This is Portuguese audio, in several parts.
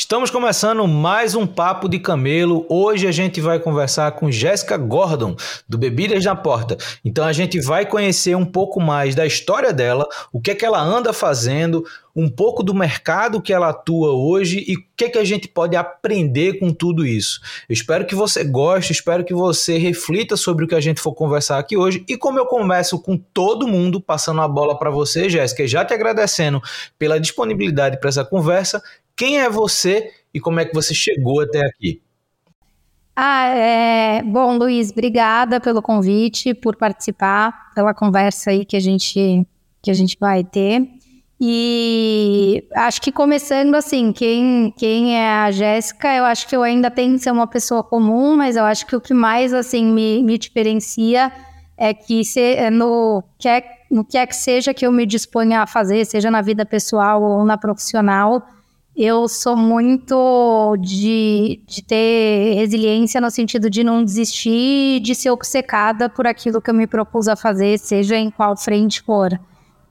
Estamos começando mais um Papo de Camelo. Hoje a gente vai conversar com Jéssica Gordon, do Bebidas na Porta. Então a gente vai conhecer um pouco mais da história dela, o que é que ela anda fazendo, um pouco do mercado que ela atua hoje e o que é que a gente pode aprender com tudo isso. Eu espero que você goste, espero que você reflita sobre o que a gente for conversar aqui hoje. E como eu converso com todo mundo, passando a bola para você, Jéssica, já te agradecendo pela disponibilidade para essa conversa, quem é você e como é que você chegou até aqui? Ah, é... Bom, Luiz, obrigada pelo convite, por participar, pela conversa aí que a gente, que a gente vai ter. E acho que começando assim, quem, quem é a Jéssica, eu acho que eu ainda tenho que ser uma pessoa comum, mas eu acho que o que mais assim me, me diferencia é que se, é no, que no que é que seja que eu me disponha a fazer, seja na vida pessoal ou na profissional, eu sou muito de, de ter resiliência no sentido de não desistir, de ser obcecada por aquilo que eu me propus a fazer, seja em qual frente for.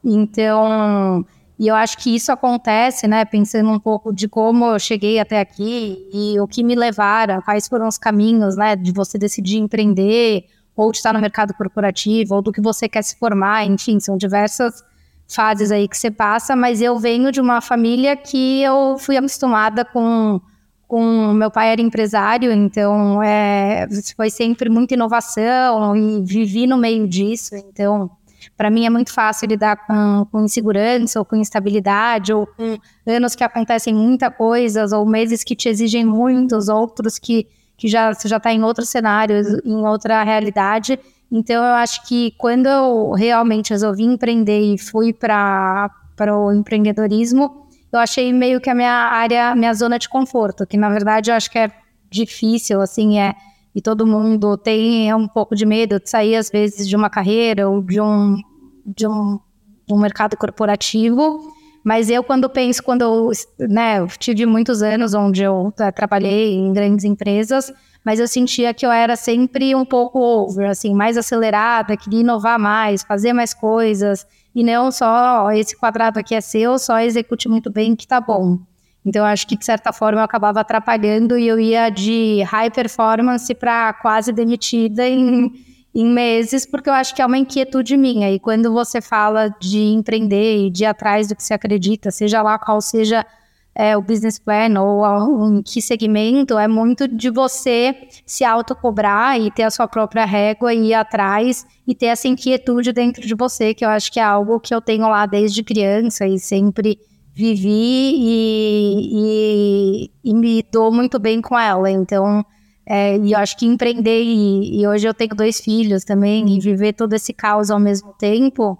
Então, e eu acho que isso acontece, né, pensando um pouco de como eu cheguei até aqui e o que me levaram, quais foram os caminhos, né, de você decidir empreender, ou de estar no mercado corporativo, ou do que você quer se formar, enfim, são diversas fases aí que você passa, mas eu venho de uma família que eu fui acostumada com com meu pai era empresário, então é, foi sempre muita inovação e vivi no meio disso. Então, para mim é muito fácil lidar com, com, insegurança ou com instabilidade ou com anos que acontecem muita coisas ou meses que te exigem muitos, outros que, que já você já está em outro cenário, em outra realidade. Então, eu acho que quando eu realmente resolvi empreender e fui para o empreendedorismo, eu achei meio que a minha área, minha zona de conforto, que na verdade eu acho que é difícil, assim, é. E todo mundo tem um pouco de medo de sair, às vezes, de uma carreira ou de um, de um, de um mercado corporativo. Mas eu, quando penso, quando eu, né, eu tive muitos anos onde eu trabalhei em grandes empresas, mas eu sentia que eu era sempre um pouco over, assim, mais acelerada, queria inovar mais, fazer mais coisas, e não só, esse quadrado aqui é seu, só execute muito bem que tá bom. Então, eu acho que, de certa forma, eu acabava atrapalhando e eu ia de high performance para quase demitida em, em meses, porque eu acho que é uma inquietude minha. E quando você fala de empreender e de ir atrás do que você acredita, seja lá qual seja é, o business plan ou em que segmento, é muito de você se autocobrar e ter a sua própria régua e ir atrás e ter essa inquietude dentro de você, que eu acho que é algo que eu tenho lá desde criança e sempre vivi e, e, e me dou muito bem com ela. Então, é, e eu acho que empreender, e, e hoje eu tenho dois filhos também, e viver todo esse caos ao mesmo tempo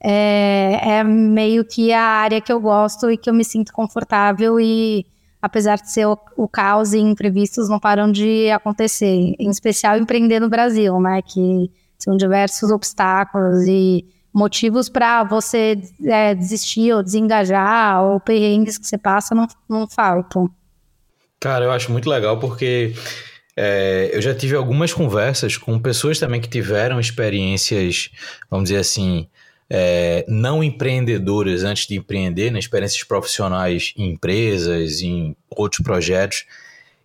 é, é meio que a área que eu gosto e que eu me sinto confortável e apesar de ser o, o, caos e imprevistos não param de acontecer, em especial empreender no Brasil, né, que são diversos obstáculos e motivos para você é, desistir ou desengajar ou perrengues que você passa não, não faltam. Cara, eu acho muito legal porque é, eu já tive algumas conversas com pessoas também que tiveram experiências, vamos dizer assim, é, não empreendedoras antes de empreender, né, experiências profissionais em empresas, em outros projetos.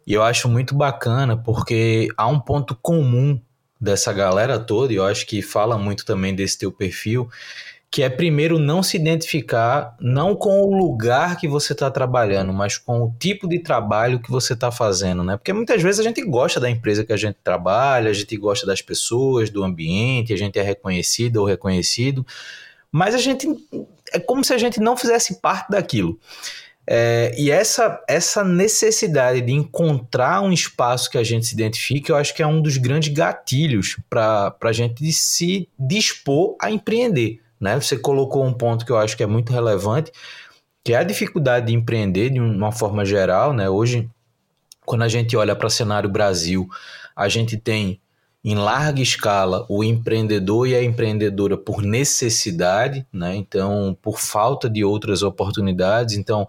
E eu acho muito bacana porque há um ponto comum dessa galera toda, e eu acho que fala muito também desse teu perfil, que é primeiro não se identificar não com o lugar que você está trabalhando, mas com o tipo de trabalho que você está fazendo, né? Porque muitas vezes a gente gosta da empresa que a gente trabalha, a gente gosta das pessoas, do ambiente, a gente é reconhecido ou reconhecido, mas a gente é como se a gente não fizesse parte daquilo. É, e essa, essa necessidade de encontrar um espaço que a gente se identifique, eu acho que é um dos grandes gatilhos para a gente se dispor a empreender. Né? Você colocou um ponto que eu acho que é muito relevante, que é a dificuldade de empreender de uma forma geral. Né? Hoje, quando a gente olha para o cenário Brasil, a gente tem em larga escala o empreendedor e a empreendedora por necessidade, né? então por falta de outras oportunidades. Então,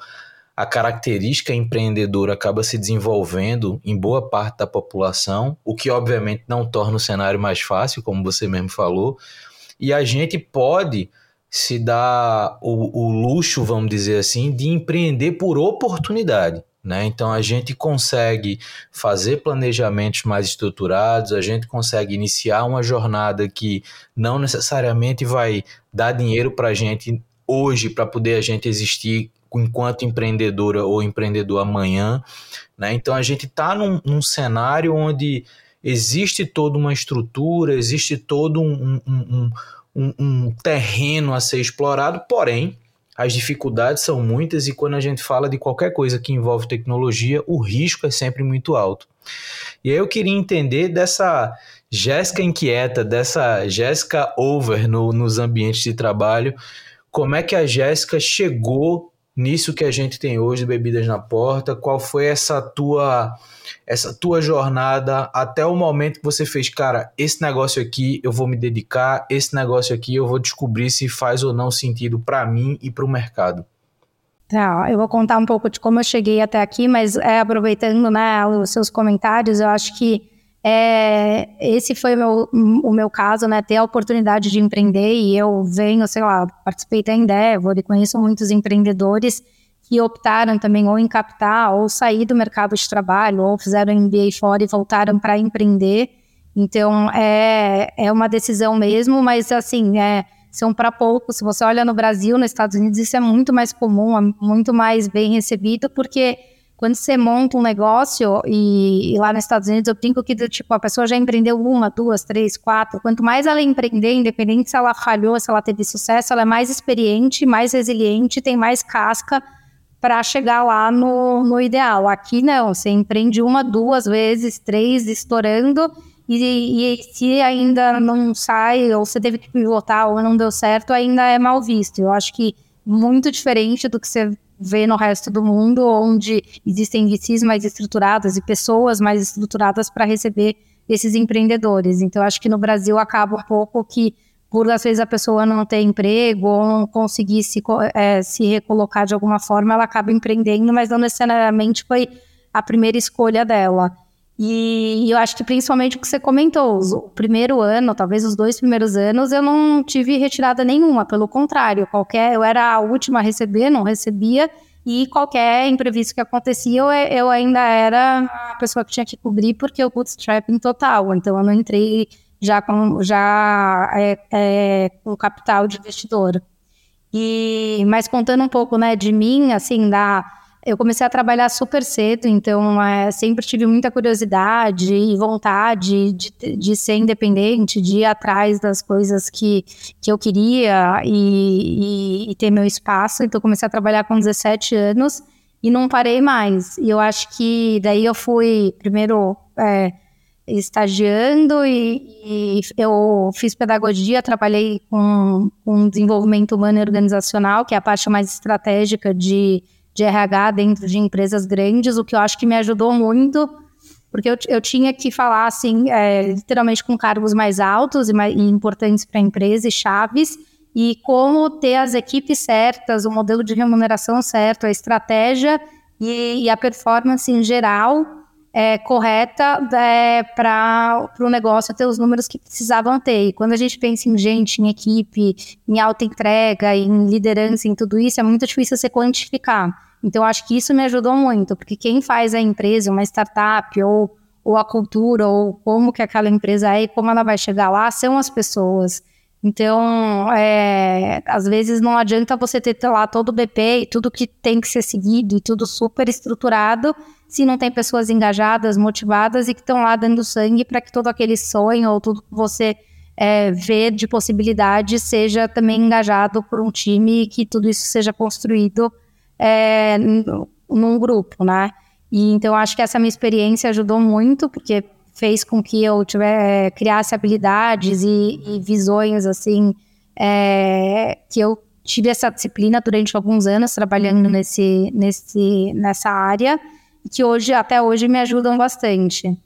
a característica empreendedora acaba se desenvolvendo em boa parte da população, o que obviamente não torna o cenário mais fácil, como você mesmo falou, e a gente pode se dar o, o luxo, vamos dizer assim, de empreender por oportunidade. Né? Então a gente consegue fazer planejamentos mais estruturados, a gente consegue iniciar uma jornada que não necessariamente vai dar dinheiro para a gente hoje para poder a gente existir enquanto empreendedora ou empreendedor amanhã. Né? Então a gente está num, num cenário onde existe toda uma estrutura, existe todo um, um, um, um, terreno a ser explorado, porém, as dificuldades são muitas e quando a gente fala de qualquer coisa que envolve tecnologia, o risco é sempre muito alto. E aí eu queria entender dessa Jéssica inquieta, dessa Jéssica over no, nos ambientes de trabalho, como é que a Jéssica chegou nisso que a gente tem hoje, Bebidas na Porta, qual foi essa tua essa tua jornada até o momento que você fez, cara, esse negócio aqui eu vou me dedicar, esse negócio aqui eu vou descobrir se faz ou não sentido para mim e para o mercado. Tá, eu vou contar um pouco de como eu cheguei até aqui, mas é, aproveitando né, os seus comentários, eu acho que é, esse foi o meu, o meu caso, né? Ter a oportunidade de empreender e eu venho, sei lá, participei da Endeavor e conheço muitos empreendedores que optaram também ou em capital ou sair do mercado de trabalho ou fizeram MBA fora e voltaram para empreender. Então é, é uma decisão mesmo, mas assim, é, são para poucos. Se você olha no Brasil, nos Estados Unidos, isso é muito mais comum, é muito mais bem recebido, porque quando você monta um negócio, e, e, lá nos Estados Unidos eu brinco que tipo, a pessoa já empreendeu uma, duas, três, quatro. Quanto mais ela empreender, independente se ela falhou, se ela teve sucesso, ela é mais experiente, mais resiliente, tem mais casca para chegar lá no, no ideal. Aqui não, você empreende uma, duas vezes, três, estourando, e, e, se ainda não sai, ou você teve que pivotar, ou não deu certo, ainda é mal visto. Eu acho que muito diferente do que você vê no resto do mundo, onde existem VCs mais estruturadas e pessoas mais estruturadas para receber esses empreendedores. Então, acho que no Brasil acaba um pouco que, por às vezes a pessoa não ter emprego ou não conseguir se, é, se recolocar de alguma forma, ela acaba empreendendo, mas não necessariamente foi a primeira escolha dela. E, eu acho que principalmente o que você comentou, o primeiro ano, talvez os dois primeiros anos, eu não tive retirada nenhuma, pelo contrário, qualquer, eu era a última a receber, não recebia, e qualquer imprevisto que acontecia, eu, eu ainda era a pessoa que tinha que cobrir, porque o bootstrapping total, então eu não entrei já com, já, é, é, com capital de investidor. E, mas contando um pouco né, de mim, assim, da eu comecei a trabalhar super cedo, então é, sempre tive muita curiosidade e vontade de, de, ser independente, de ir atrás das coisas que, que eu queria e, e, e ter meu espaço. Então comecei a trabalhar com 17 anos e não parei mais. E eu acho que daí eu fui primeiro é, estagiando e, e, eu fiz pedagogia, trabalhei com, com desenvolvimento humano e organizacional, que é a parte mais estratégica de de RH dentro de empresas grandes, o que eu acho que me ajudou muito, porque eu, eu tinha que falar, assim, é, literalmente com cargos mais altos e, mais, e importantes para a empresa e chaves, e como ter as equipes certas, o modelo de remuneração certo, a estratégia e, e a performance em geral é, correta é, para o negócio ter os números que precisavam ter. E quando a gente pensa em gente, em equipe, em alta entrega, em liderança, em tudo isso, é muito difícil você quantificar. Então, acho que isso me ajudou muito, porque quem faz a empresa, uma startup, ou, ou a cultura, ou como que aquela empresa é e como ela vai chegar lá, são as pessoas. Então, é, às vezes não adianta você ter lá todo o BP e tudo que tem que ser seguido e tudo super estruturado se não tem pessoas engajadas, motivadas e que estão lá dando sangue para que todo aquele sonho ou tudo que você é, vê de possibilidade seja também engajado por um time e que tudo isso seja construído é, num grupo, né? E então acho que essa minha experiência ajudou muito, porque fez com que eu tiver, criasse habilidades e, e visões assim é, que eu tive essa disciplina durante alguns anos trabalhando uhum. nesse, nesse, nessa área que hoje até hoje me ajudam bastante.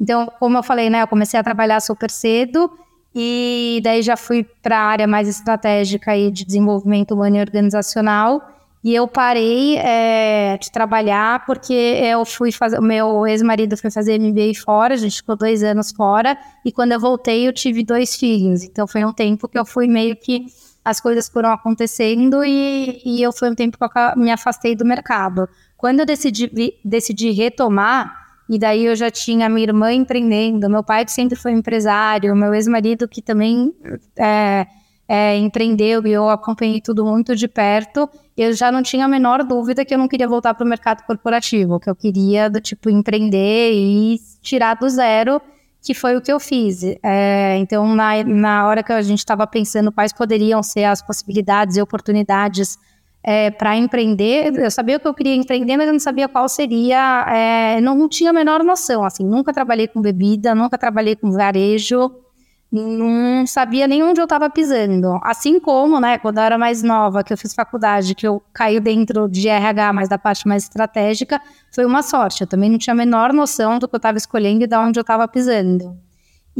Então, como eu falei, né, eu comecei a trabalhar super cedo e daí já fui para a área mais estratégica aí de desenvolvimento humano e organizacional e eu parei é, de trabalhar porque eu fui fazer. O meu ex-marido foi fazer MBA fora, a gente ficou dois anos fora. E quando eu voltei, eu tive dois filhos. Então foi um tempo que eu fui meio que. As coisas foram acontecendo e, e eu foi um tempo que eu me afastei do mercado. Quando eu decidi, decidi retomar, e daí eu já tinha minha irmã empreendendo, meu pai que sempre foi empresário, meu ex-marido que também é, é, empreendeu e eu acompanhei tudo muito de perto, eu já não tinha a menor dúvida que eu não queria voltar para o mercado corporativo, que eu queria do tipo empreender e tirar do zero, que foi o que eu fiz. É, então, na, na hora que a gente estava pensando quais poderiam ser as possibilidades e oportunidades é, para empreender, eu sabia que eu queria empreender, mas eu não sabia qual seria, é, não, não tinha a menor noção, assim, nunca trabalhei com bebida, nunca trabalhei com varejo, não sabia nem onde eu estava pisando. Assim como, né, quando eu era mais nova, que eu fiz faculdade, que eu caí dentro de RH, mas da parte mais estratégica, foi uma sorte. Eu também não tinha a menor noção do que eu estava escolhendo e de onde eu estava pisando.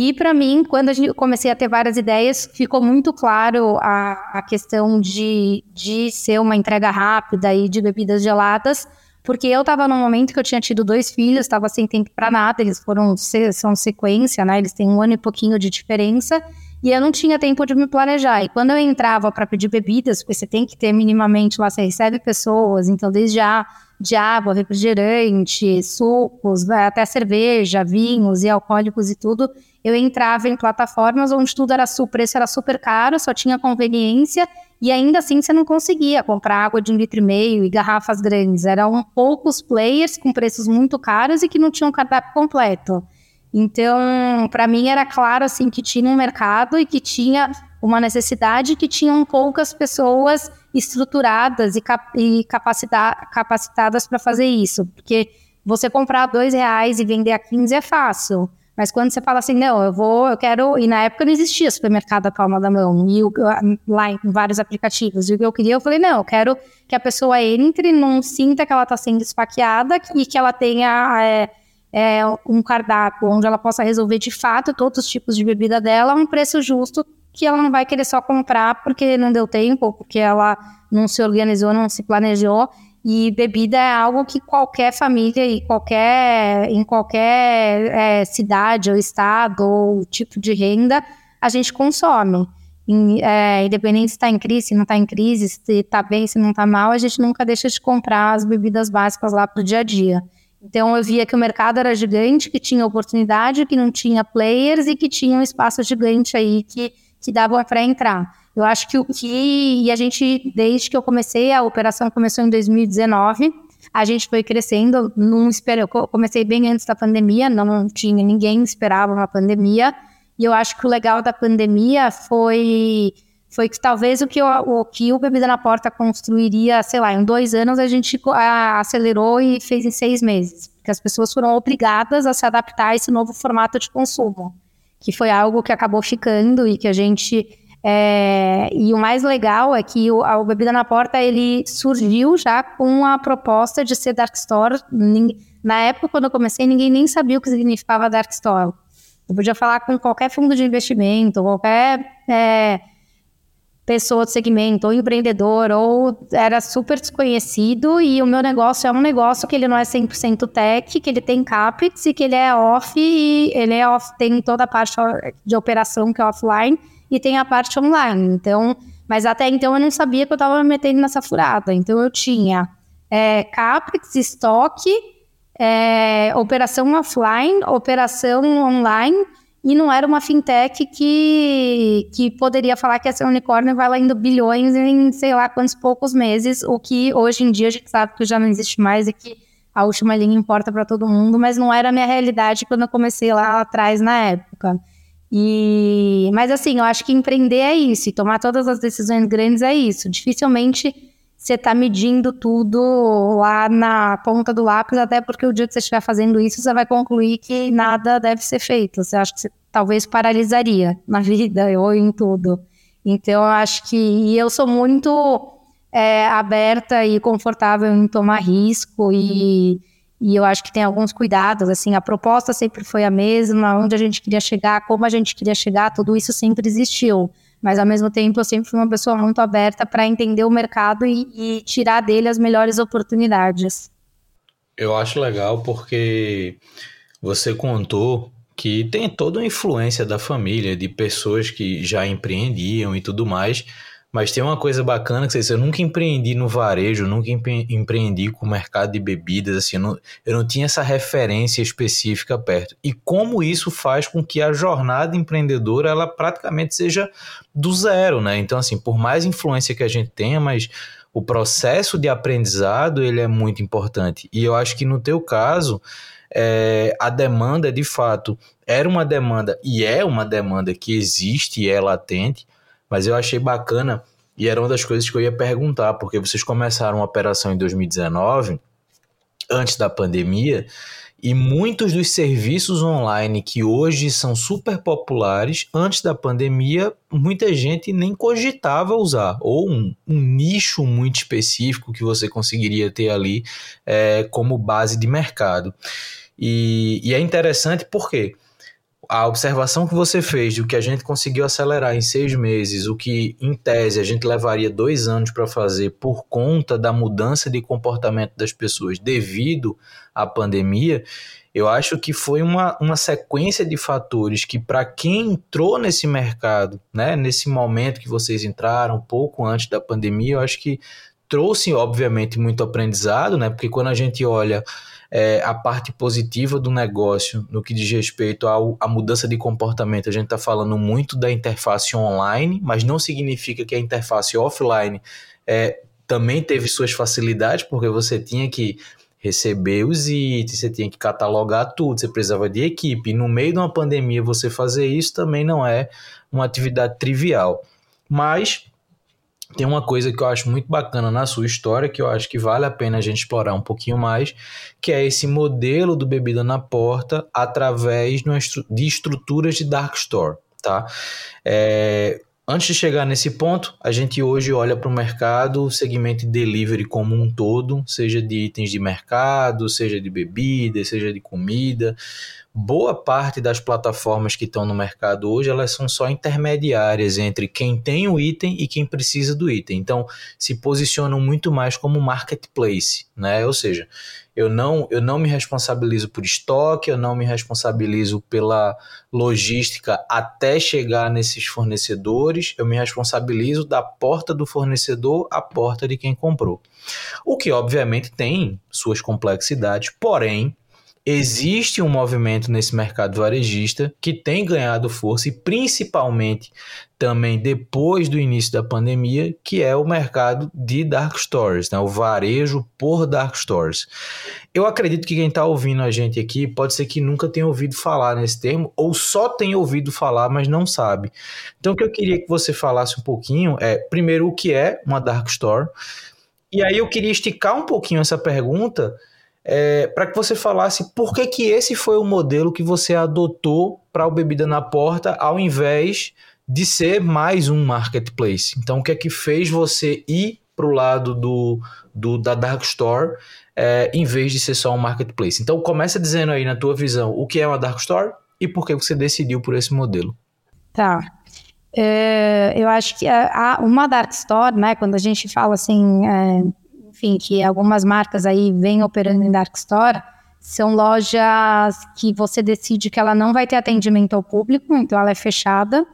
E para mim, quando eu comecei a ter várias ideias, ficou muito claro a, a questão de, de ser uma entrega rápida e de bebidas geladas, porque eu estava num momento que eu tinha tido dois filhos, estava sem tempo para nada, eles foram são sequência, né? Eles têm um ano e pouquinho de diferença, e eu não tinha tempo de me planejar. E quando eu entrava para pedir bebidas, porque você tem que ter minimamente lá, você recebe pessoas, então desde a de água, refrigerante, sucos, até cerveja, vinhos e alcoólicos e tudo, eu entrava em plataformas onde tudo era super, preço era super caro, só tinha conveniência e ainda assim você não conseguia comprar água de um litro e meio e garrafas grandes. Eram poucos players com preços muito caros e que não tinham cardápio completo. Então, para mim era claro assim que tinha um mercado e que tinha uma necessidade que tinham poucas pessoas estruturadas e, cap e capacitadas para fazer isso, porque você comprar dois reais e vender a 15 é fácil. Mas quando você fala assim, não, eu vou, eu quero. E na época não existia supermercado à palma da mão, e lá em vários aplicativos. E o que eu queria, eu falei, não, eu quero que a pessoa entre, não sinta que ela está sendo esfaqueada e que ela tenha é, é, um cardápio onde ela possa resolver de fato todos os tipos de bebida dela a um preço justo que ela não vai querer só comprar porque não deu tempo, porque ela não se organizou, não se planejou e bebida é algo que qualquer família e qualquer, em qualquer é, cidade ou estado ou tipo de renda a gente consome. é, independente se está em crise, se não está em crise, se está bem, se não está mal, a gente nunca deixa de comprar as bebidas básicas lá para o dia a dia. Então eu via que o mercado era gigante, que tinha oportunidade, que não tinha players e que tinha um espaço gigante aí que, que dava para entrar. Eu acho que o que. E a gente, desde que eu comecei, a operação começou em 2019. A gente foi crescendo, não espero, eu comecei bem antes da pandemia, não tinha ninguém esperava uma pandemia. E eu acho que o legal da pandemia foi foi que talvez o que, o, o que o Bebida na Porta construiria, sei lá, em dois anos, a gente a, acelerou e fez em seis meses. Porque as pessoas foram obrigadas a se adaptar a esse novo formato de consumo, que foi algo que acabou ficando e que a gente é, e o mais legal é que o, a Bebida na Porta ele surgiu já com a proposta de ser Dark Store. Na época, quando eu comecei, ninguém nem sabia o que significava Dark Store. Eu podia falar com qualquer fundo de investimento, qualquer é, pessoa do segmento, ou empreendedor, ou era super desconhecido. E o meu negócio é um negócio que ele não é 100% tech, que ele tem capex e que ele é off, e ele é off, tem toda a parte de operação que é offline e tem a parte online. Então, mas até então eu não sabia que eu estava me metendo nessa furada. Então eu tinha é, CAPEX, estoque, é, operação offline, operação online e não era uma fintech que, que poderia falar que essa unicórnio vai lá indo bilhões em sei lá quantos poucos meses, o que hoje em dia a gente sabe que já não existe mais e que a última linha importa para todo mundo, mas não era a minha realidade quando eu comecei lá atrás na época. E, mas assim, eu acho que empreender é isso, e tomar todas as decisões grandes é isso. Dificilmente você está medindo tudo lá na ponta do lápis, até porque o dia que você estiver fazendo isso, você vai concluir que nada deve ser feito. Você acha que você talvez paralisaria na vida ou em tudo. Então, eu acho que. E eu sou muito é, aberta e confortável em tomar risco e. E eu acho que tem alguns cuidados, assim, a proposta sempre foi a mesma, onde a gente queria chegar, como a gente queria chegar, tudo isso sempre existiu mas ao mesmo tempo eu sempre fui uma pessoa muito aberta para entender o mercado e, e, tirar dele as melhores oportunidades. Eu acho legal porque você contou que tem toda uma influência da família, de pessoas que já empreendiam e tudo mais, mas tem uma coisa bacana que você eu nunca empreendi no varejo, nunca empreendi com o mercado de bebidas, assim, eu não, eu não tinha essa referência específica perto. E como isso faz com que a jornada empreendedora ela praticamente seja do zero, né? Então, assim, por mais influência que a gente tenha, mas o processo de aprendizado ele é muito importante. E eu acho que no teu caso, é, a demanda de fato era uma demanda e é uma demanda que existe e é latente mas eu achei bacana e era uma das coisas que eu ia perguntar, porque vocês começaram a operação em 2019, antes da pandemia, e muitos dos serviços online que hoje são super populares, antes da pandemia, muita gente nem cogitava usar, ou um, um nicho muito específico que você conseguiria ter ali é, como base de mercado. E, e é interessante porque quê? A observação que você fez do que a gente conseguiu acelerar em seis meses, o que em tese a gente levaria dois anos para fazer por conta da mudança de comportamento das pessoas devido à pandemia, eu acho que foi uma, uma sequência de fatores que, para quem entrou nesse mercado, né, nesse momento que vocês entraram, pouco antes da pandemia, eu acho que trouxe, obviamente, muito aprendizado, né, porque quando a gente olha é, a parte positiva do negócio no que diz respeito ao, à mudança de comportamento. A gente está falando muito da interface online, mas não significa que a interface offline é, também teve suas facilidades, porque você tinha que receber os itens, você tinha que catalogar tudo, você precisava de equipe. E no meio de uma pandemia, você fazer isso também não é uma atividade trivial. Mas tem uma coisa que eu acho muito bacana na sua história, que eu acho que vale a pena a gente explorar um pouquinho mais, que é esse modelo do bebida na porta através de estruturas de dark store, tá? É, Antes de chegar nesse ponto, a gente hoje olha para o mercado, o segmento de delivery como um todo, seja de itens de mercado, seja de bebida, seja de comida. Boa parte das plataformas que estão no mercado hoje, elas são só intermediárias entre quem tem o item e quem precisa do item. Então, se posicionam muito mais como marketplace, né? Ou seja, eu não, eu não me responsabilizo por estoque, eu não me responsabilizo pela logística até chegar nesses fornecedores, eu me responsabilizo da porta do fornecedor à porta de quem comprou. O que, obviamente, tem suas complexidades, porém, existe um movimento nesse mercado varejista que tem ganhado força e principalmente também depois do início da pandemia, que é o mercado de dark stores, né? o varejo por dark stores. Eu acredito que quem está ouvindo a gente aqui pode ser que nunca tenha ouvido falar nesse termo ou só tenha ouvido falar, mas não sabe. Então, o que eu queria que você falasse um pouquinho é, primeiro, o que é uma dark store, e aí eu queria esticar um pouquinho essa pergunta é, para que você falasse por que, que esse foi o modelo que você adotou para o Bebida na Porta, ao invés de ser mais um marketplace. Então, o que é que fez você ir para o lado do, do, da Dark Store é, em vez de ser só um marketplace? Então, começa dizendo aí, na tua visão, o que é uma Dark Store e por que você decidiu por esse modelo. Tá. É, eu acho que a, a, uma Dark Store, né, quando a gente fala assim, é, enfim, que algumas marcas aí vêm operando em dark store, são lojas que você decide que ela não vai ter atendimento ao público, então ela é fechada,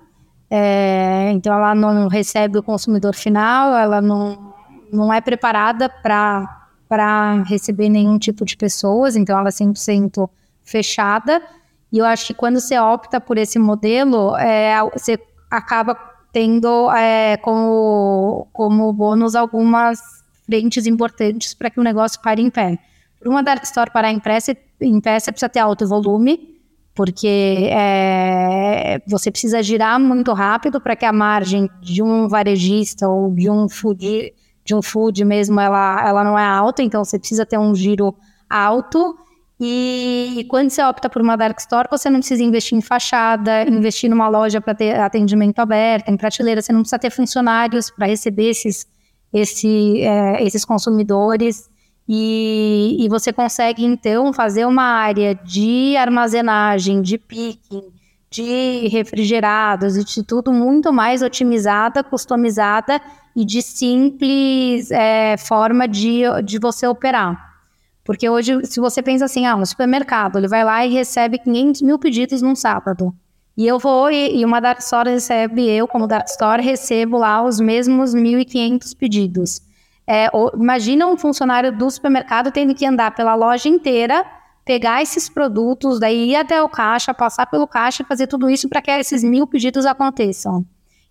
é, então ela não recebe o consumidor final, ela não, não é preparada para receber nenhum tipo de pessoas, então ela é 100% fechada. E eu acho que quando você opta por esse modelo, é, você acaba tendo é, como, como bônus algumas frentes importantes para que o negócio pare em pé. Para uma dark store parar em pé, você, em pé, você precisa ter alto volume, porque é, você precisa girar muito rápido para que a margem de um varejista ou de um food, de um food mesmo, ela, ela não é alta, então você precisa ter um giro alto. E quando você opta por uma dark store, você não precisa investir em fachada, investir numa loja para ter atendimento aberto, em prateleira, você não precisa ter funcionários para receber esses, esse, é, esses consumidores. E, e, você consegue, então, fazer uma área de armazenagem, de picking, de refrigerados e de tudo muito mais otimizada, customizada e de simples é, forma de, de você operar. Porque hoje, se você pensa assim, ah, um supermercado, ele vai lá e recebe 500 mil pedidos num sábado. E eu vou, e, e uma Dark Store recebe, eu como Dark Store, recebo lá os mesmos 1.500 pedidos. É, ou, imagina um funcionário do supermercado tendo que andar pela loja inteira, pegar esses produtos, daí ir até o caixa, passar pelo caixa e fazer tudo isso para que esses mil pedidos aconteçam.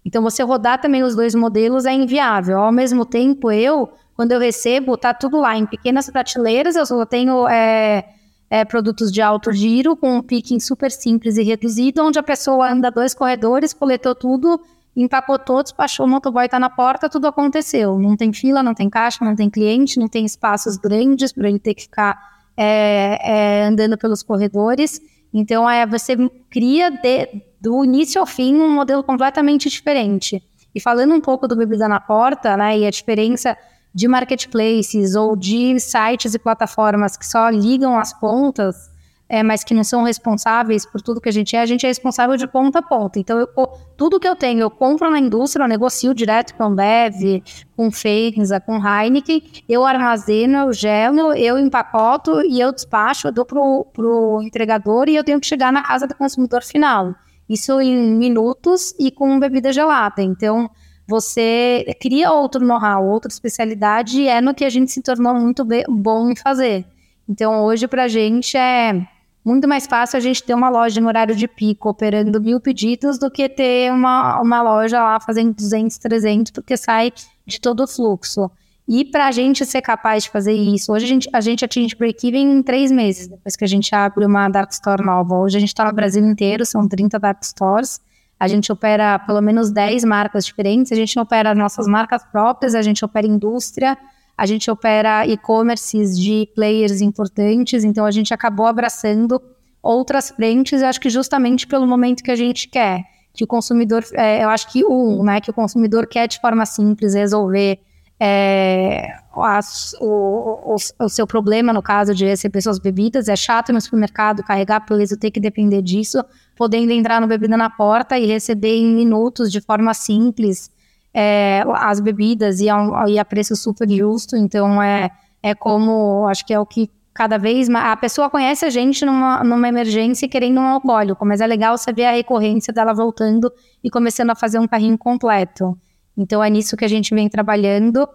Então, você rodar também os dois modelos é inviável. Ao mesmo tempo, eu quando eu recebo, tá tudo lá em pequenas prateleiras, eu só tenho é, é, produtos de alto giro, com um picking super simples e reduzido, onde a pessoa anda dois corredores, coletou tudo, empacotou, despachou, o motoboy está na porta, tudo aconteceu. Não tem fila, não tem caixa, não tem cliente, não tem espaços grandes para ele ter que ficar é, é, andando pelos corredores. Então, é, você cria de, do início ao fim um modelo completamente diferente. E falando um pouco do Bebida na Porta, né, e a diferença de marketplaces ou de sites e plataformas que só ligam as pontas, é, mas que não são responsáveis por tudo que a gente é, a gente é responsável de ponta a ponta. Então, eu, tudo que eu tenho, eu compro na indústria, eu negocio direto com Bev, com Feinza, com Heineken, eu armazeno, eu gelo, eu empacoto e eu despacho, eu dou pro, pro entregador e eu tenho que chegar na casa do consumidor final. Isso em minutos e com bebida gelada. Então, você cria outro know-how, outra especialidade, e é no que a gente se tornou muito bom em fazer. Então, hoje, para a gente, é muito mais fácil a gente ter uma loja no horário de pico, operando mil pedidos, do que ter uma, uma loja lá fazendo 200, 300, porque sai de todo o fluxo. E para a gente ser capaz de fazer isso, hoje a gente, a gente atinge break-even em três meses, depois que a gente abre uma Dark Store nova. Hoje a gente está no Brasil inteiro, são 30 Dark Stores. A gente opera pelo menos 10 marcas diferentes, a gente opera nossas marcas próprias, a gente opera indústria, a gente opera e-commerces de players importantes, então a gente acabou abraçando outras frentes, eu acho que justamente pelo momento que a gente quer, que o consumidor, é, eu acho que um, né, que o consumidor quer de forma simples resolver é, as, o, o, o, seu problema, no caso de receber suas bebidas, é chato no supermercado carregar beleza, ter que depender disso, podendo entrar no Bebida na Porta e receber em minutos, de forma simples, é, as bebidas e a, e a preço super justo. Então, é, é como, acho que é o que cada vez mais. A pessoa conhece a gente numa, numa emergência querendo um alcoólico, mas é legal saber a recorrência dela voltando e começando a fazer um carrinho completo. Então é nisso que a gente vem trabalhando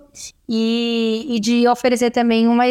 e, e de oferecer também uma,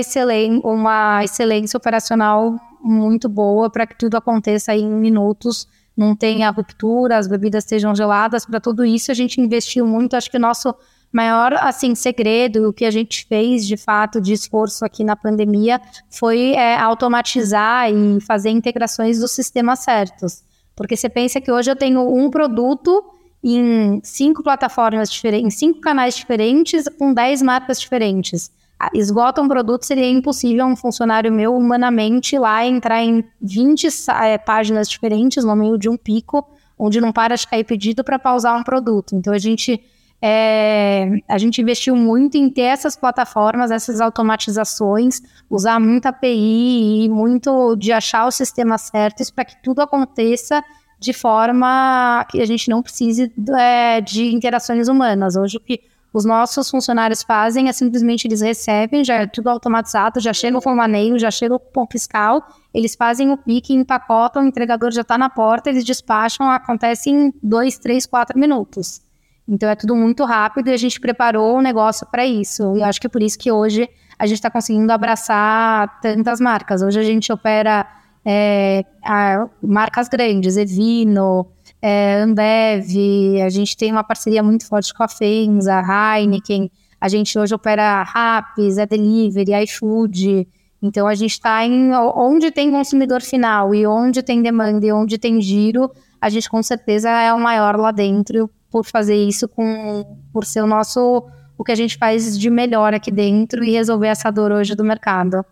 uma excelência operacional muito boa para que tudo aconteça em minutos, não tenha ruptura, as bebidas estejam geladas. Para tudo isso a gente investiu muito. Acho que o nosso maior assim segredo, o que a gente fez de fato de esforço aqui na pandemia foi é, automatizar e fazer integrações dos sistemas certos. Porque você pensa que hoje eu tenho um produto em cinco plataformas diferentes, em cinco canais diferentes, com dez marcas diferentes. Esgota um produto, seria impossível um funcionário meu humanamente lá entrar em 20 é, páginas diferentes no meio de um pico, onde não para de cair pedido para pausar um produto. Então a gente é, a gente investiu muito em ter essas plataformas, essas automatizações, usar muita API e muito de achar os sistemas certos para que tudo aconteça de forma que a gente não precise é, de interações humanas. Hoje, o que os nossos funcionários fazem é simplesmente eles recebem, já é tudo automatizado, já chega o maneio, já chega o fiscal, eles fazem o pique, empacotam, o entregador já está na porta, eles despacham, acontece em dois, três, quatro minutos. Então é tudo muito rápido e a gente preparou o negócio para isso. E acho que é por isso que hoje a gente está conseguindo abraçar tantas marcas. Hoje a gente opera é, a, marcas grandes, Evino, é, Ambev, a gente tem uma parceria muito forte com a FEMS, a Heineken, a gente hoje opera Raps, é Delivery, iFood, então a gente está em onde tem consumidor final e onde tem demanda e onde tem giro, a gente com certeza é o maior lá dentro por fazer isso com por ser o nosso o que a gente faz de melhor aqui dentro e resolver essa dor hoje do mercado.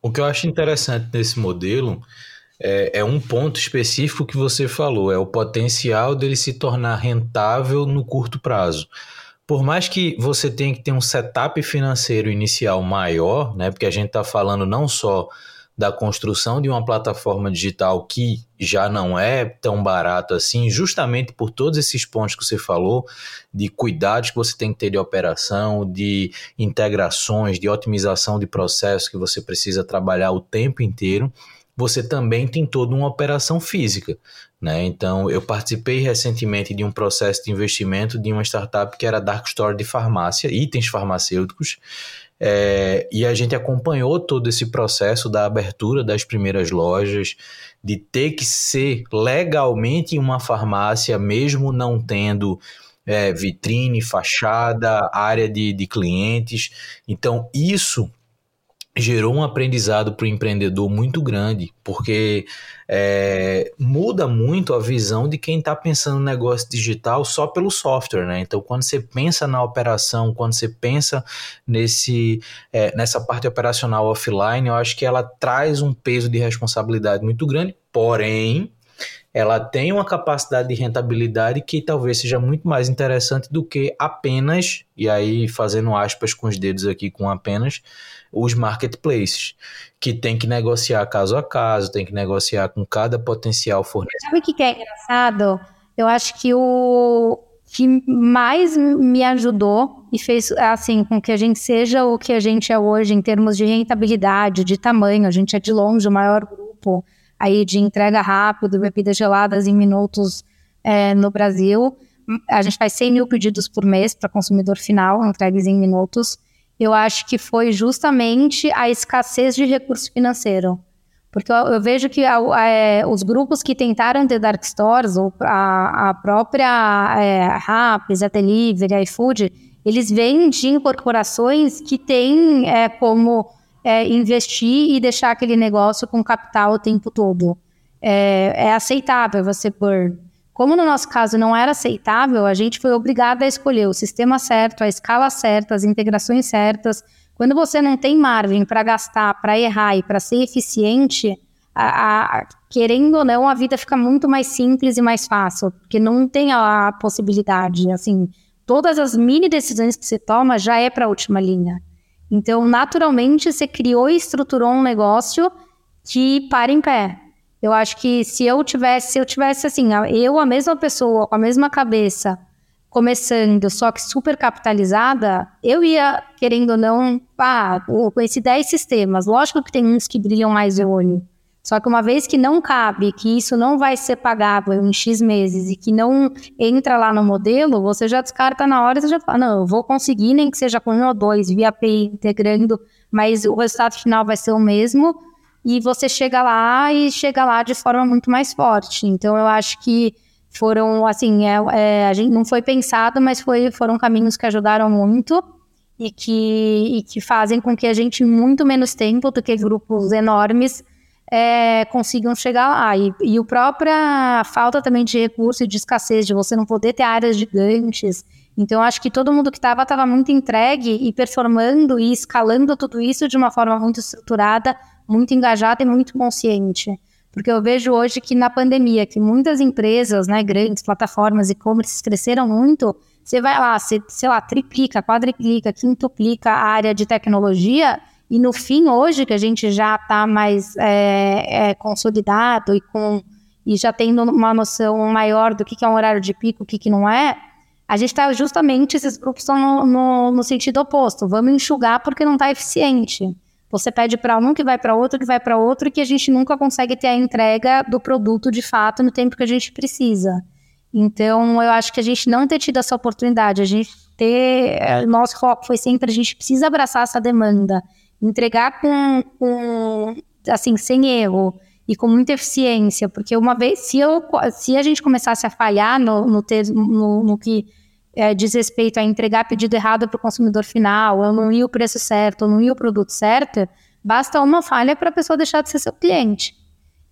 O que eu acho interessante nesse modelo é, é, um ponto específico que você falou, é o potencial dele se tornar rentável no curto prazo. Por mais que você tenha que ter um setup financeiro inicial maior, né, porque a gente está falando não só da construção de uma plataforma digital que já não é tão barato assim, justamente por todos esses pontos que você falou, de cuidados que você tem que ter de operação, de integrações, de otimização de processos que você precisa trabalhar o tempo inteiro, você também tem toda uma operação física. Né? Então, eu participei recentemente de um processo de investimento de uma startup que era Dark Store de farmácia, itens farmacêuticos, é, e a gente acompanhou todo esse processo da abertura das primeiras lojas, de ter que ser legalmente uma farmácia, mesmo não tendo é, vitrine, fachada, área de, de clientes. Então, isso gerou um aprendizado para o empreendedor muito grande, porque é, muda muito a visão de quem está pensando no negócio digital só pelo software, né? Então, quando você pensa na operação, quando você pensa nesse, é, nessa parte operacional offline, eu acho que ela traz um peso de responsabilidade muito grande, porém, ela tem uma capacidade de rentabilidade que talvez seja muito mais interessante do que apenas, e aí fazendo aspas com os dedos aqui com apenas, os marketplaces, que tem que negociar caso a caso, tem que negociar com cada potencial fornecedor. Sabe o que é engraçado? Eu acho que o que mais me ajudou e fez assim com que a gente seja o que a gente é hoje em termos de rentabilidade, de tamanho, a gente é de longe o maior grupo aí de entrega rápido, bebidas geladas em minutos é, no Brasil. A gente faz 100 mil pedidos por mês para consumidor final, entregues em minutos eu acho que foi justamente a escassez de recurso financeiro. Porque eu, eu vejo que a, a, é, os grupos que tentaram ter dark stores, ou a, a própria é, Raps, a Delivery, iFood, eles vêm de incorporações que têm é, como é, investir e deixar aquele negócio com capital o tempo todo. É, é aceitável você pôr como no nosso caso não era aceitável, a gente foi obrigada a escolher o sistema certo, a escala certa, as integrações certas. Quando você não tem margem para gastar, para errar e para ser eficiente, a, a, querendo ou não, a vida fica muito mais simples e mais fácil, porque não tem a, a possibilidade. Assim, todas as mini decisões que você toma já é para a última linha. Então, naturalmente, você criou e estruturou um negócio que para em pé. Eu acho que se eu tivesse, se eu tivesse assim, eu a mesma pessoa com a mesma cabeça, começando, só que super capitalizada, eu ia, querendo ou não, ah, conheci 10 sistemas. Lógico que tem uns que brilham mais o olho. Só que uma vez que não cabe, que isso não vai ser pagável em X meses e que não entra lá no modelo, você já descarta na hora e você já fala, não, eu vou conseguir, nem que seja com um ou dois, via API integrando, mas o resultado final vai ser o mesmo e você chega lá e chega lá de forma muito mais forte. Então eu acho que foram assim, é, é, a gente não foi pensado, mas foi, foram caminhos que ajudaram muito e que, e que fazem com que a gente, em muito menos tempo do que grupos enormes, é, consigam chegar lá. E, e a própria falta também de recurso e de escassez, de você não poder ter áreas gigantes. Então, acho que todo mundo que estava estava muito entregue e performando e escalando tudo isso de uma forma muito estruturada, muito engajada e muito consciente. Porque eu vejo hoje que na pandemia, que muitas empresas, né, grandes plataformas e-commerce cresceram muito, você vai lá, você, sei lá, triplica, quadriplica, quintuplica a área de tecnologia, e no fim, hoje, que a gente já está mais é, é, consolidado e, com, e já tendo uma noção maior do que, que é um horário de pico, o que, que não é, a gente está justamente, esses grupos estão no, no, no sentido oposto. Vamos enxugar porque não está eficiente. Você pede para um que vai para outro, que vai para outro, e que a gente nunca consegue ter a entrega do produto de fato no tempo que a gente precisa. Então, eu acho que a gente não ter tido essa oportunidade, a gente ter. Eh, nosso foco foi sempre a gente precisa abraçar essa demanda, entregar com, com assim, sem erro e com muita eficiência, porque uma vez, se, eu, se a gente começasse a falhar no, no, ter, no, no que é, diz respeito a entregar pedido errado para o consumidor final, eu não ia o preço certo, eu não ia o produto certo, basta uma falha para a pessoa deixar de ser seu cliente.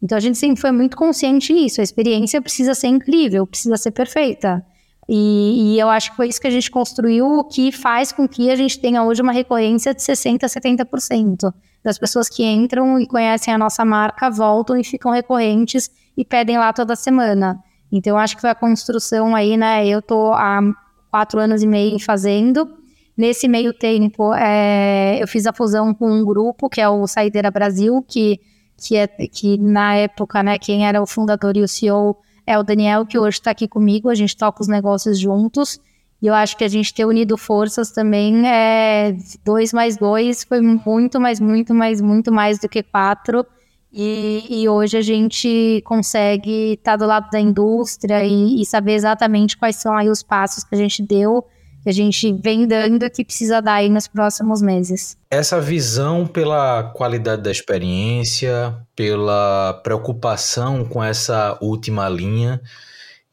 Então a gente sempre foi muito consciente nisso. A experiência precisa ser incrível, precisa ser perfeita. E, e, eu acho que foi isso que a gente construiu, o que faz com que a gente tenha hoje uma recorrência de 60% a 70% das pessoas que entram e conhecem a nossa marca, voltam e ficam recorrentes e pedem lá toda semana. Então, eu acho que foi a construção aí, né? Eu tô há quatro anos e meio fazendo. Nesse meio tempo, é, eu fiz a fusão com um grupo, que é o Saideira Brasil, que, que, é, que na época, né, quem era o fundador e o CEO é o Daniel, que hoje está aqui comigo, a gente toca os negócios juntos. E eu acho que a gente ter unido forças também é dois mais dois foi muito, mais, muito, mais, muito mais do que quatro. E, e hoje a gente consegue estar tá do lado da indústria e, e, saber exatamente quais são aí os passos que a gente deu que a gente vem dando que precisa dar aí nos próximos meses. Essa visão pela qualidade da experiência, pela preocupação com essa última linha,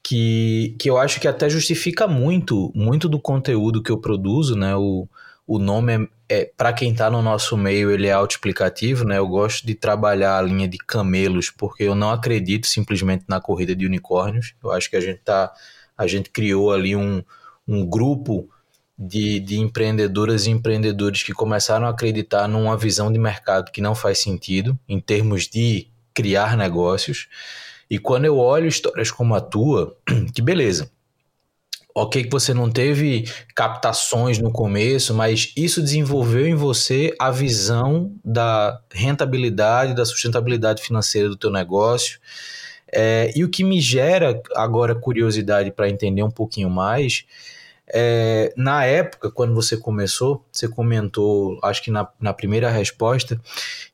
que, que eu acho que até justifica muito, muito do conteúdo que eu produzo, né? O, o nome é, é para quem está no nosso meio, ele é autoexplicativo, né? Eu gosto de trabalhar a linha de camelos, porque eu não acredito simplesmente na corrida de unicórnios. Eu acho que a gente tá a gente criou ali um um grupo de, de empreendedoras e empreendedores que começaram a acreditar numa visão de mercado que não faz sentido em termos de criar negócios. E quando eu olho histórias como a tua, que beleza. Ok, que você não teve captações no começo, mas isso desenvolveu em você a visão da rentabilidade, da sustentabilidade financeira do teu negócio. É, e o que me gera agora curiosidade para entender um pouquinho mais é, na época, quando você começou, você comentou, acho que na, na primeira resposta,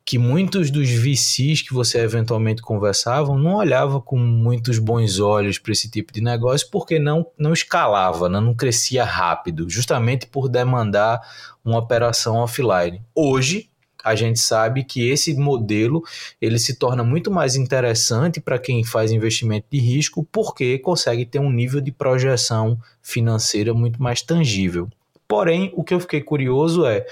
que muitos dos VCs que você eventualmente conversavam não olhava com muitos bons olhos para esse tipo de negócio porque não, não escalava, né, não crescia rápido, justamente por demandar uma operação offline. Hoje, a gente sabe que esse modelo ele se torna muito mais interessante para quem faz investimento de risco porque consegue ter um nível de projeção financeira muito mais tangível. Porém, o que eu fiquei curioso é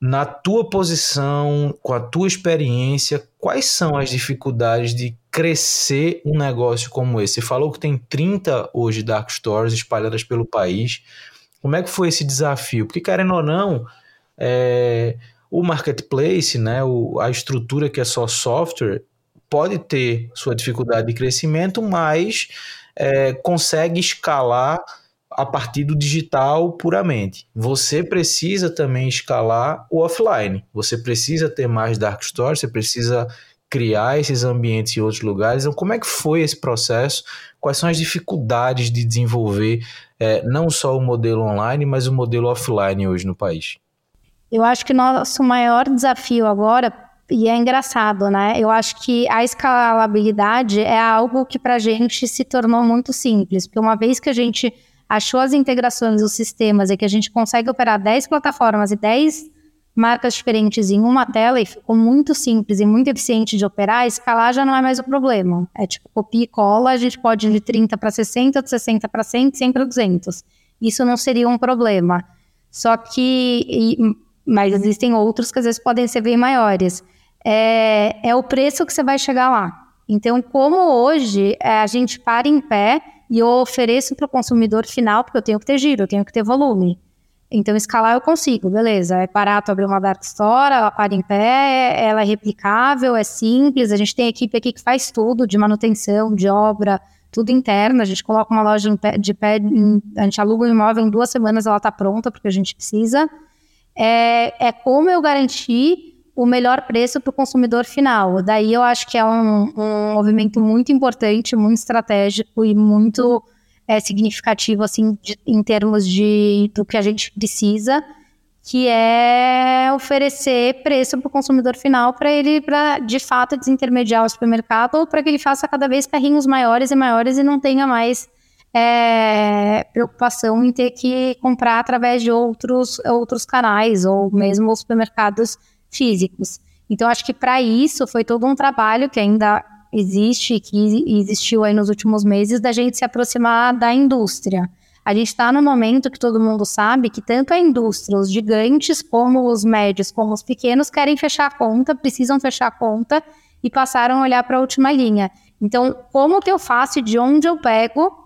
na tua posição, com a tua experiência, quais são as dificuldades de crescer um negócio como esse? Você falou que tem 30 hoje dark stores espalhadas pelo país. Como é que foi esse desafio? Porque querendo ou não, é, o marketplace, né, o, a estrutura que é só software, pode ter sua dificuldade de crescimento, mas é, consegue escalar a partir do digital puramente. Você precisa também escalar o offline. Você precisa ter mais dark stores, você precisa criar esses ambientes em outros lugares. Então, como é que foi esse processo? Quais são as dificuldades de desenvolver é, não só o modelo online, mas o modelo offline hoje no país? Eu acho que nosso maior desafio agora, e é engraçado, né? Eu acho que a escalabilidade é algo que para a gente se tornou muito simples, porque uma vez que a gente achou as integrações os sistemas e que a gente consegue operar 10 plataformas e 10 marcas diferentes em uma tela e ficou muito simples e muito eficiente de operar, escalar já não é mais o problema. É tipo copia e cola, a gente pode ir de 30 para 60, de 60 para 100, 100 para 200. Isso não seria um problema. Só que mas existem outros que às vezes podem ser bem maiores. É, é o preço que você vai chegar lá. Então, como hoje é, a gente para em pé e eu ofereço para o consumidor final, porque eu tenho que ter giro, eu tenho que ter volume. Então, escalar eu consigo, beleza. É barato abrir uma dark store, ela para em pé, ela é replicável, é simples. A gente tem equipe aqui que faz tudo, de manutenção, de obra, tudo interno. A gente coloca uma loja de pé, a gente aluga um imóvel em duas semanas, ela está pronta, porque a gente precisa é, é como eu garantir o melhor preço para o consumidor final. Daí eu acho que é um, um movimento muito importante, muito estratégico e muito é, significativo assim de, em termos de do que a gente precisa, que é oferecer preço para o consumidor final para ele, para de fato desintermediar o supermercado ou para que ele faça cada vez carrinhos maiores e maiores e não tenha mais é, preocupação em ter que comprar através de outros, outros canais ou mesmo os supermercados físicos. Então, acho que para isso foi todo um trabalho que ainda existe, que existiu aí nos últimos meses, da gente se aproximar da indústria. A gente está no momento que todo mundo sabe que tanto a indústria, os gigantes, como os médios, como os pequenos, querem fechar a conta, precisam fechar a conta e passaram a olhar para a última linha. Então, como que eu faço e de onde eu pego?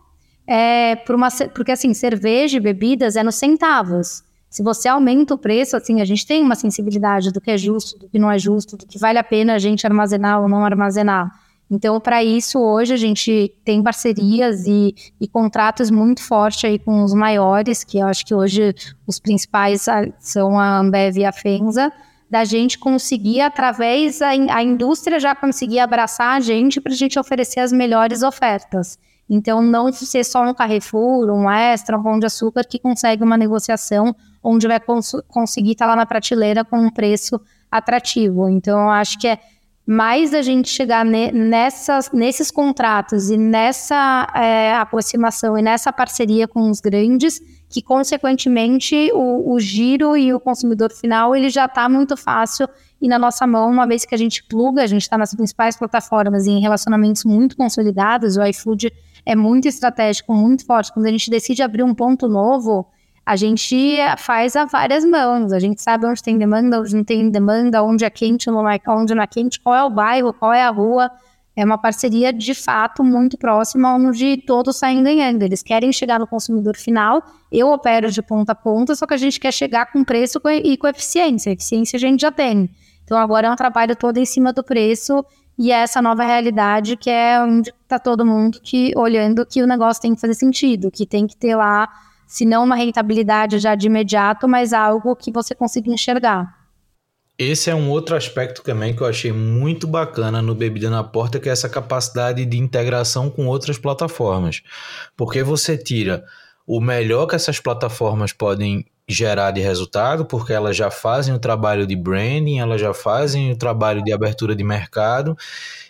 É, por uma, porque, assim, cerveja e bebidas é nos centavos. Se você aumenta o preço, assim, a gente tem uma sensibilidade do que é justo, do que não é justo, do que vale a pena a gente armazenar ou não armazenar. Então, para isso, hoje a gente tem parcerias e, e, contratos muito fortes aí com os maiores, que eu acho que hoje os principais são a Ambev e a Fenza, da gente conseguir, através da a indústria já conseguir abraçar a gente para a gente oferecer as melhores ofertas. Então, não ser só um Carrefour, um Extra, um Pão de Açúcar que consegue uma negociação onde vai cons conseguir estar tá lá na prateleira com um preço atrativo. Então, eu acho que é mais a gente chegar ne nessas, nesses contratos e nessa é, aproximação e nessa parceria com os grandes, que consequentemente o, o giro e o consumidor final ele já está muito fácil e na nossa mão, uma vez que a gente pluga, a gente está nas principais plataformas e em relacionamentos muito consolidados, o iFood é muito estratégico, muito forte. Quando a gente decide abrir um ponto novo, a gente faz a várias mãos, a gente sabe onde tem demanda, onde não tem demanda, onde é quente, onde não é quente, qual é o bairro, qual é a rua. É uma parceria de fato muito próxima, onde todos saem ganhando. Eles querem chegar no consumidor final, eu opero de ponta a ponta, só que a gente quer chegar com preço e com eficiência. eficiência a gente já tem. Então agora é um trabalho todo em cima do preço e é essa nova realidade que é onde está todo mundo que olhando que o negócio tem que fazer sentido, que tem que ter lá se não uma rentabilidade já de imediato, mas algo que você consiga enxergar. Esse é um outro aspecto também que eu achei muito bacana no Bebida na Porta, que é essa capacidade de integração com outras plataformas. Porque você tira o melhor que essas plataformas podem gerar de resultado, porque elas já fazem o trabalho de branding, elas já fazem o trabalho de abertura de mercado,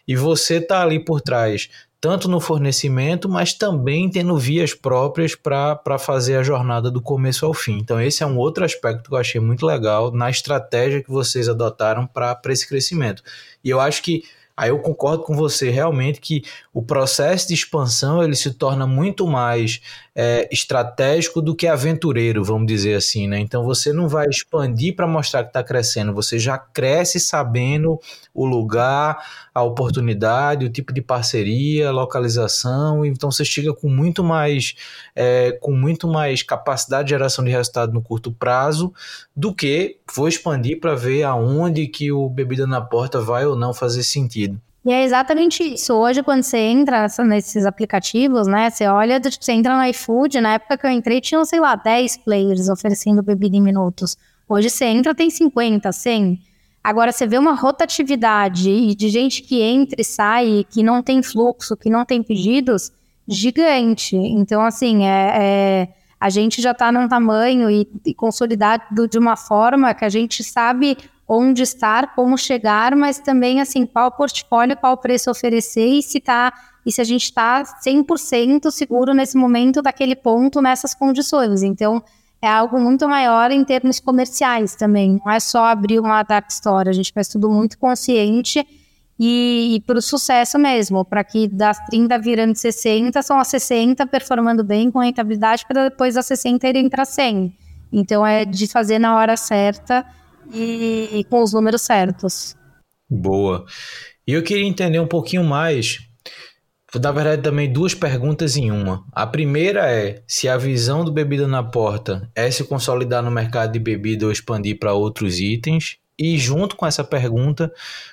e você está ali por trás tanto no fornecimento, mas também tendo vias próprias para fazer a jornada do começo ao fim. Então, esse é um outro aspecto que eu achei muito legal na estratégia que vocês adotaram para esse crescimento. E eu acho que Aí eu concordo com você realmente que o processo de expansão ele se torna muito mais é, estratégico do que aventureiro, vamos dizer assim, né? Então você não vai expandir para mostrar que está crescendo, você já cresce sabendo o lugar, a oportunidade, o tipo de parceria, localização, então você chega com muito mais é, com muito mais capacidade de geração de resultado no curto prazo do que vou expandir para ver aonde que o bebida na porta vai ou não fazer sentido. E é exatamente isso. Hoje, quando você entra nesses aplicativos, né? Você olha, tipo, você entra no iFood, na época que eu entrei, tinham, sei lá, 10 players oferecendo bebida em minutos. Hoje você entra, tem 50, 100. Agora, você vê uma rotatividade de gente que entra e sai, que não tem fluxo, que não tem pedidos, gigante. Então, assim, é, é a gente já está num tamanho e, e consolidado de uma forma que a gente sabe onde estar, como chegar, mas também assim, qual portfólio, qual preço oferecer e se tá e se a gente está 100% seguro nesse momento daquele ponto nessas condições. Então, é algo muito maior em termos comerciais também. Não é só abrir uma dark store, a gente faz tudo muito consciente e, e para o sucesso mesmo, para que das 30 virando 60, são as 60 performando bem com rentabilidade para depois as 60 irem para 100. Então é de fazer na hora certa e, e com os números certos. Boa. E eu queria entender um pouquinho mais na verdade, também duas perguntas em uma. A primeira é se a visão do Bebida na Porta é se consolidar no mercado de bebida ou expandir para outros itens. E junto com essa pergunta,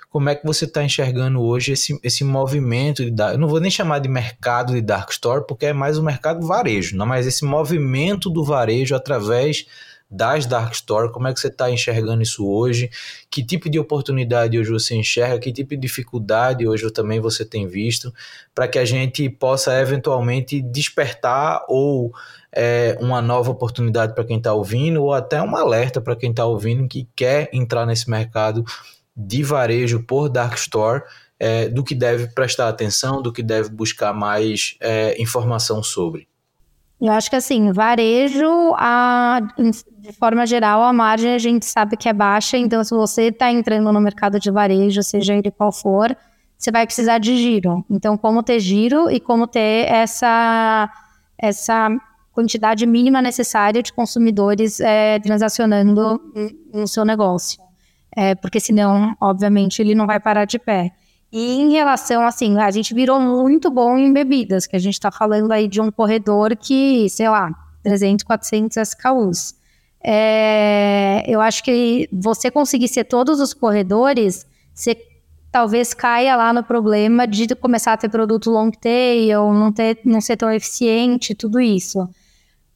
como é que você está enxergando hoje esse, esse movimento de eu não vou nem chamar de mercado de dark store porque é mais o mercado varejo, não, mas esse movimento do varejo através das Dark Store, como é que você está enxergando isso hoje? Que tipo de oportunidade hoje você enxerga? Que tipo de dificuldade hoje também você tem visto? Para que a gente possa eventualmente despertar ou é, uma nova oportunidade para quem está ouvindo, ou até um alerta para quem está ouvindo que quer entrar nesse mercado de varejo por Dark Store. É, do que deve prestar atenção, do que deve buscar mais é, informação sobre. Eu acho que assim, varejo, a, de forma geral, a margem a gente sabe que é baixa, então se você está entrando no mercado de varejo, seja ele qual for, você vai precisar de giro. Então, como ter giro e como ter essa, essa quantidade mínima necessária de consumidores é, transacionando no seu negócio. É, porque senão, obviamente, ele não vai parar de pé. E em relação, assim, a gente virou muito bom em bebidas, que a gente está falando aí de um corredor que, sei lá, 300, 400 SKUs. É, eu acho que você conseguir ser todos os corredores, você talvez caia lá no problema de começar a ter produto long tail, não, ter, não ser tão eficiente, tudo isso.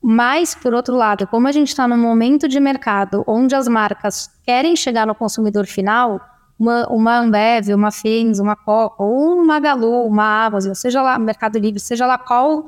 Mas, por outro lado, como a gente está num momento de mercado onde as marcas querem chegar no consumidor final, uma, uma Ambev, uma Fins, uma Coca, ou uma Galu, uma Amazon, seja lá Mercado Livre, seja lá qual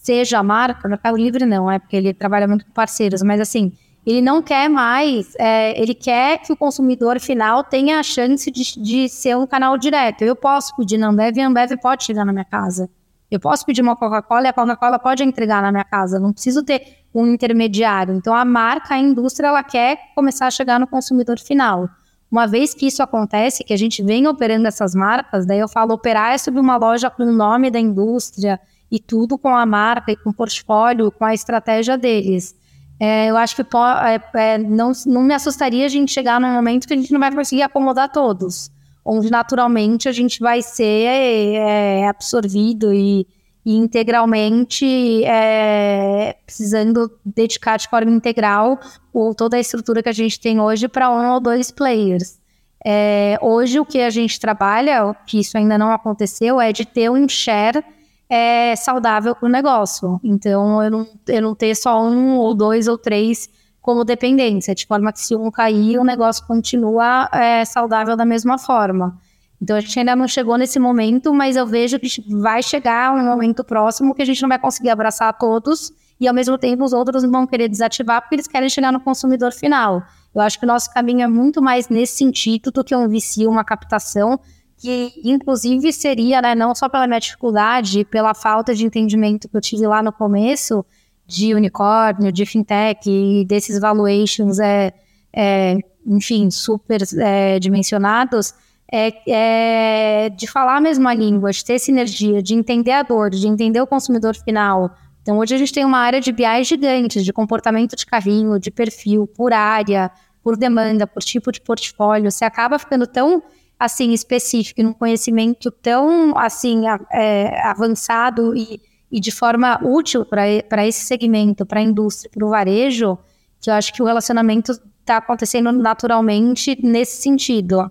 seja a marca, Mercado Livre não, é porque ele trabalha muito com parceiros, mas assim, ele não quer mais, é, ele quer que o consumidor final tenha a chance de, de ser um canal direto. Eu posso pedir na Ambev e a Ambev pode chegar na minha casa. Eu posso pedir uma Coca-Cola e a Coca-Cola pode entregar na minha casa. Não preciso ter um intermediário. Então, a marca, a indústria, ela quer começar a chegar no consumidor final. Uma vez que isso acontece, que a gente vem operando essas marcas, daí eu falo operar é sobre uma loja com o nome da indústria e tudo com a marca e com o portfólio, com a estratégia deles. É, eu acho que é, é, não, não me assustaria a gente chegar num momento que a gente não vai conseguir acomodar todos, onde naturalmente a gente vai ser é, absorvido e, e integralmente é, precisando dedicar de forma integral ou toda a estrutura que a gente tem hoje para um ou dois players. É, hoje o que a gente trabalha, que isso ainda não aconteceu, é de ter um share é saudável para o negócio. Então, eu não, eu não ter só um ou dois ou três como dependência, de forma que se um cair, o negócio continua é, saudável da mesma forma. Então, a gente ainda não chegou nesse momento, mas eu vejo que vai chegar um momento próximo que a gente não vai conseguir abraçar todos e, ao mesmo tempo, os outros vão querer desativar porque eles querem chegar no consumidor final. Eu acho que o nosso caminho é muito mais nesse sentido do que um vicio, uma captação, que inclusive seria, né, não só pela minha dificuldade, pela falta de entendimento que eu tive lá no começo de unicórnio, de fintech e desses valuations, é, é enfim, super é, dimensionados, é, é, de falar a mesma língua, de ter sinergia, de entender a dor, de entender o consumidor final. Então, hoje a gente tem uma área de BI gigante, de comportamento de carrinho, de perfil, por área, por demanda, por tipo de portfólio. Você acaba ficando tão assim específico, num conhecimento tão assim é, avançado e, e, de forma útil para esse segmento, para a indústria, para o varejo, que eu acho que o relacionamento está acontecendo naturalmente nesse sentido.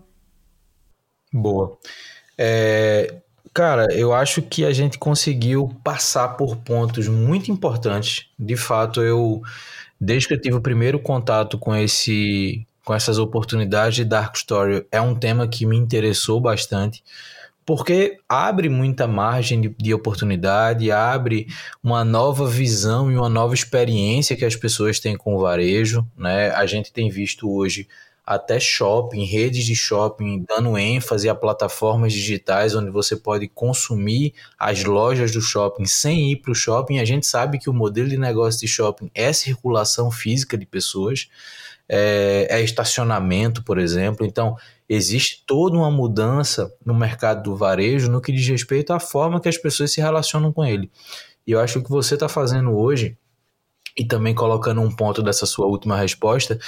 Boa. É, cara, eu acho que a gente conseguiu passar por pontos muito importantes. De fato, eu desde que eu tive o primeiro contato com esse com essas oportunidades de Dark Story é um tema que me interessou bastante, porque abre muita margem de, de, oportunidade, abre uma nova visão e uma nova experiência que as pessoas têm com o varejo. Né? A gente tem visto hoje até shopping, redes de shopping dando ênfase a plataformas digitais onde você pode consumir as lojas do shopping sem ir para o shopping. A gente sabe que o modelo de negócio de shopping é circulação física de pessoas é, é estacionamento, por exemplo. Então, existe toda uma mudança no mercado do varejo no que diz respeito à forma que as pessoas se relacionam com ele. E eu acho que o que você está fazendo hoje, e também colocando um ponto dessa sua última resposta,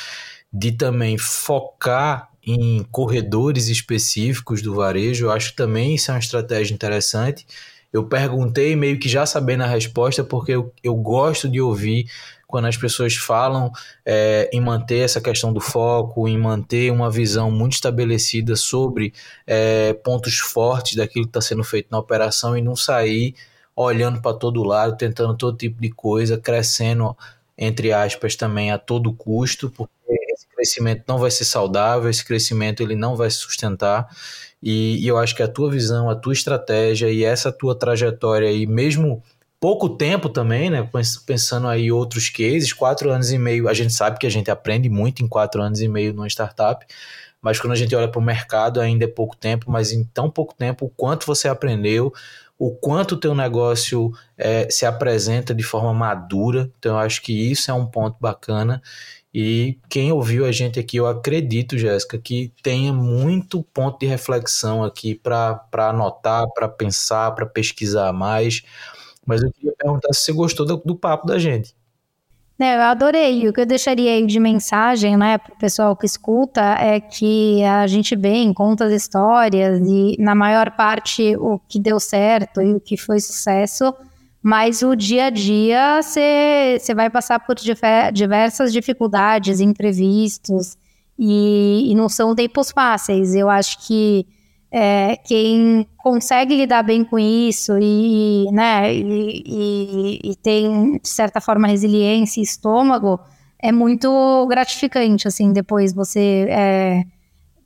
de também focar em corredores específicos do varejo, eu acho que também isso é uma estratégia interessante. Eu perguntei meio que já sabendo a resposta, porque eu, eu gosto de ouvir quando as pessoas falam é, em manter essa questão do foco, em manter uma visão muito estabelecida sobre é, pontos fortes daquilo que está sendo feito na operação e não sair olhando para todo lado, tentando todo tipo de coisa, crescendo, entre aspas, também a todo custo, porque crescimento não vai ser saudável, esse crescimento ele não vai se sustentar. E, e eu acho que a tua visão, a tua estratégia e essa tua trajetória aí, mesmo pouco tempo também, né? Pensando aí outros cases, quatro anos e meio, a gente sabe que a gente aprende muito em quatro anos e meio numa startup, mas quando a gente olha para o mercado ainda é pouco tempo, mas em tão pouco tempo, o quanto você aprendeu, o quanto o teu negócio é, se apresenta de forma madura. Então, eu acho que isso é um ponto bacana. E quem ouviu a gente aqui, eu acredito, Jéssica, que tenha muito ponto de reflexão aqui para anotar, para pensar, para pesquisar mais. Mas eu queria perguntar se você gostou do, do papo da gente. É, eu adorei. O que eu deixaria aí de mensagem, né, para o pessoal que escuta é que a gente vê em contas histórias e, na maior parte, o que deu certo e o que foi sucesso, mas o dia a dia você vai passar por diversas dificuldades, imprevistos, e, e não são tempos fáceis. Eu acho que é, quem consegue lidar bem com isso e, né, e, e, e, tem, de certa forma, resiliência e estômago, é muito gratificante, assim, depois você é,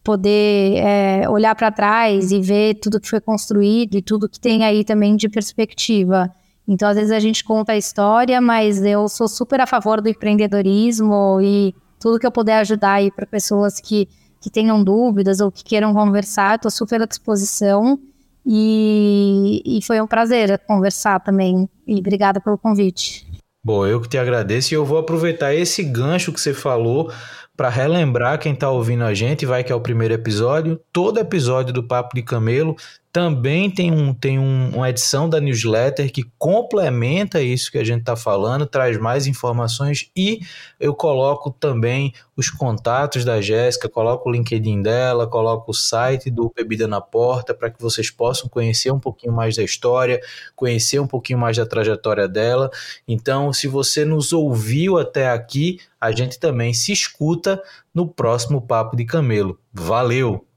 poder é, olhar para trás e ver tudo que foi construído e tudo que tem aí também de perspectiva. Então, às vezes a gente conta a história, mas eu sou super a favor do empreendedorismo e tudo que eu puder ajudar aí para pessoas que que tenham dúvidas ou que queiram conversar, estou super à disposição. E, e foi um prazer conversar também. E obrigada pelo convite. Bom, eu que te agradeço e eu vou aproveitar esse gancho que você falou para relembrar quem está ouvindo a gente, vai que é o primeiro episódio. Todo episódio do Papo de Camelo também tem, um, tem um, uma edição da newsletter que complementa isso que a gente está falando, traz mais informações e eu coloco também os contatos da Jéssica, coloco o LinkedIn dela, coloco o site do Bebida na Porta para que vocês possam conhecer um pouquinho mais da história, conhecer um pouquinho mais da trajetória dela. Então, se você nos ouviu até aqui, a gente também se escuta no próximo Papo de Camelo. Valeu!